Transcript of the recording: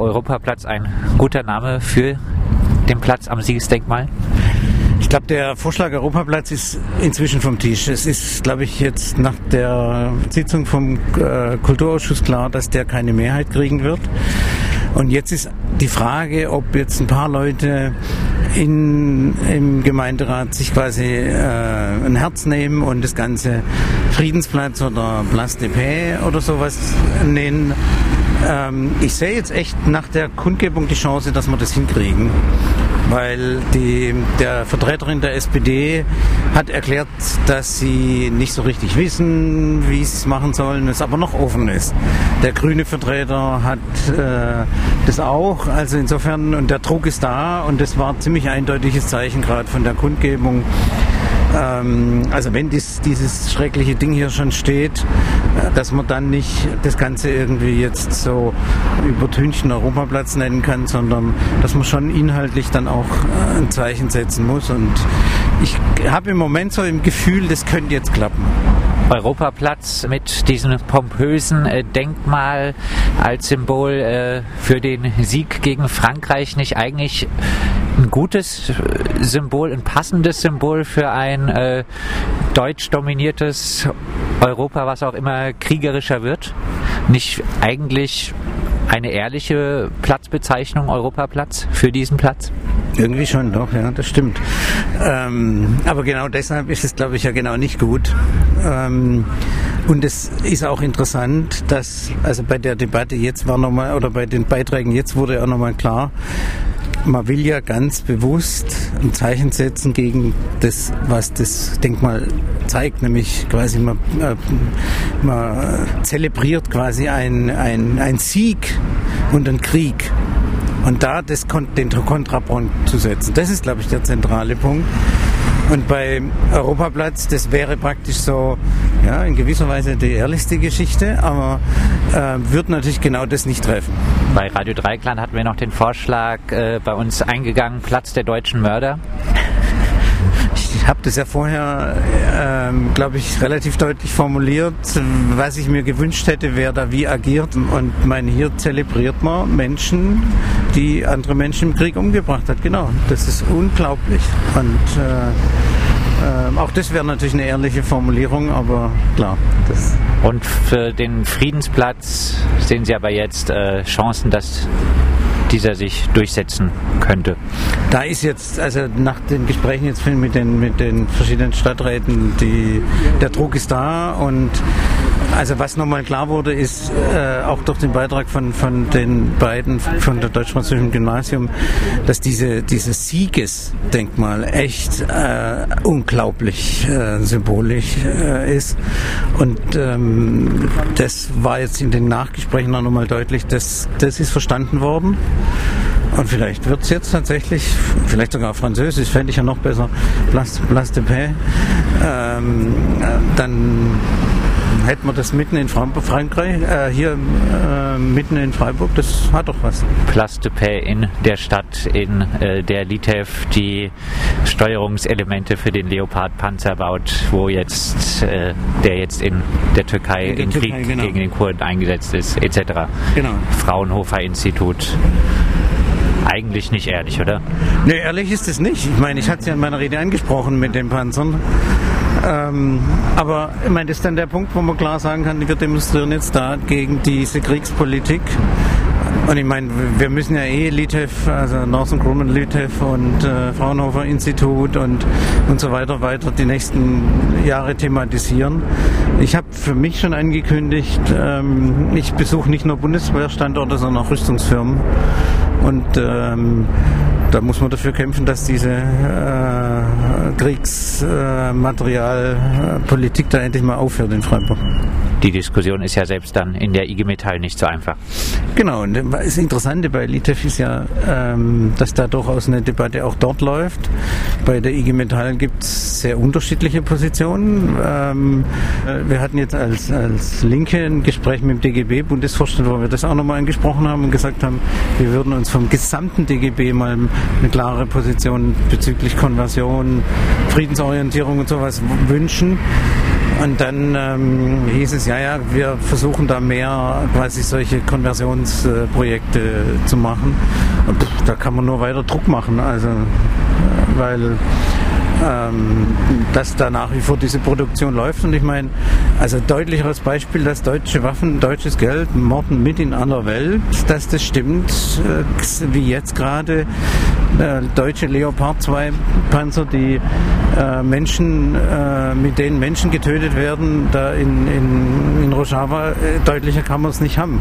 Europaplatz ein guter Name für den Platz am Siegesdenkmal? Ich glaube, der Vorschlag Europaplatz ist inzwischen vom Tisch. Es ist, glaube ich, jetzt nach der Sitzung vom äh, Kulturausschuss klar, dass der keine Mehrheit kriegen wird. Und jetzt ist die Frage, ob jetzt ein paar Leute in, im Gemeinderat sich quasi äh, ein Herz nehmen und das Ganze Friedensplatz oder Place de Paix oder sowas nennen. Ähm, ich sehe jetzt echt nach der Kundgebung die Chance, dass wir das hinkriegen. Weil die, der Vertreterin der SPD hat erklärt, dass sie nicht so richtig wissen, wie sie es machen sollen, es aber noch offen ist. Der grüne Vertreter hat äh, das auch, also insofern, und der Druck ist da und das war ein ziemlich eindeutiges Zeichen gerade von der Kundgebung ähm, also wenn dies, dieses schreckliche Ding hier schon steht, äh, dass man dann nicht das Ganze irgendwie jetzt so übertünchten Europaplatz nennen kann, sondern dass man schon inhaltlich dann auch äh, ein Zeichen setzen muss. Und ich habe im Moment so im Gefühl, das könnte jetzt klappen. Europaplatz mit diesem pompösen äh, Denkmal als Symbol äh, für den Sieg gegen Frankreich nicht eigentlich ein gutes Symbol, ein passendes Symbol für ein äh, deutsch dominiertes Europa, was auch immer kriegerischer wird? Nicht eigentlich eine ehrliche Platzbezeichnung, Europaplatz, für diesen Platz? Irgendwie schon, doch, ja, das stimmt. Ähm, aber genau deshalb ist es, glaube ich, ja genau nicht gut. Ähm, und es ist auch interessant, dass, also bei der Debatte jetzt war nochmal, oder bei den Beiträgen jetzt wurde auch nochmal klar, man will ja ganz bewusst ein Zeichen setzen gegen das, was das Denkmal zeigt, nämlich quasi man, äh, man zelebriert quasi ein, ein, ein Sieg und einen Krieg. Und da das, den Kontrapunkt zu setzen, das ist, glaube ich, der zentrale Punkt. Und bei Europaplatz, das wäre praktisch so, ja, in gewisser Weise die ehrlichste Geschichte, aber äh, wird natürlich genau das nicht treffen. Bei Radio Dreikland hatten wir noch den Vorschlag äh, bei uns eingegangen, Platz der deutschen Mörder. Ich habe das ja vorher, ähm, glaube ich, relativ deutlich formuliert, was ich mir gewünscht hätte, wer da wie agiert. Und mein hier zelebriert man Menschen, die andere Menschen im Krieg umgebracht hat. Genau, das ist unglaublich. Und äh, äh, auch das wäre natürlich eine ehrliche Formulierung, aber klar. Und für den Friedensplatz sehen Sie aber jetzt äh, Chancen, dass dieser sich durchsetzen könnte. Da ist jetzt, also nach den Gesprächen jetzt mit den, mit den verschiedenen Stadträten, die, der Druck ist da und also was nochmal klar wurde, ist äh, auch durch den Beitrag von, von den beiden von der deutsch-französischen Gymnasium, dass diese, dieses Siegesdenkmal echt äh, unglaublich äh, symbolisch äh, ist. Und ähm, das war jetzt in den Nachgesprächen auch nochmal deutlich, dass das ist verstanden worden. Und vielleicht wird es jetzt tatsächlich, vielleicht sogar auf Französisch, fände ich ja noch besser, Place, Place de Paix. Ähm, äh, dann hätten wir das mitten in Frankreich, äh, hier äh, mitten in Freiburg, das hat doch was. Place de Paix in der Stadt, in äh, der Litev die Steuerungselemente für den Leopard-Panzer baut, wo jetzt äh, der jetzt in der Türkei in, in Türkei, Krieg genau. gegen den Kurden eingesetzt ist, etc. Genau. Fraunhofer Institut eigentlich nicht ehrlich, oder? Nee, ehrlich ist es nicht. Ich meine, ich hatte es ja in meiner Rede angesprochen mit den Panzern. Ähm, aber ich meine, das ist dann der Punkt, wo man klar sagen kann, wir demonstrieren jetzt da gegen diese Kriegspolitik. Und ich meine, wir müssen ja eh Litev, also Northern Grumman Litev und äh, Fraunhofer Institut und, und so weiter weiter die nächsten Jahre thematisieren. Ich habe für mich schon angekündigt, ähm, ich besuche nicht nur Bundeswehrstandorte, sondern auch Rüstungsfirmen. Und ähm, da muss man dafür kämpfen, dass diese äh, Kriegsmaterialpolitik äh, da endlich mal aufhört in Freiburg. Die Diskussion ist ja selbst dann in der IG Metall nicht so einfach. Genau, und das Interessante bei Litef ist ja, ähm, dass da durchaus eine Debatte auch dort läuft. Bei der IG Metall gibt es sehr unterschiedliche Positionen. Ähm, äh, wir hatten jetzt als, als Linke ein Gespräch mit dem DGB, Bundesvorstand, wo wir das auch nochmal angesprochen haben und gesagt haben, wir würden uns vom gesamten DGB mal eine klare Position bezüglich Konversion, Friedensorientierung und sowas wünschen. Und dann ähm, hieß es, ja, ja, wir versuchen da mehr quasi solche Konversionsprojekte äh, zu machen. Und pff, da kann man nur weiter Druck machen, also äh, weil ähm, dass da nach wie vor diese Produktion läuft. Und ich meine, also deutlicheres Beispiel, dass deutsche Waffen, deutsches Geld morden mit in aller Welt, dass das stimmt, äh, wie jetzt gerade äh, deutsche Leopard 2 Panzer, die äh, Menschen, äh, mit denen Menschen getötet werden, da in, in, in Rojava, äh, deutlicher kann man es nicht haben.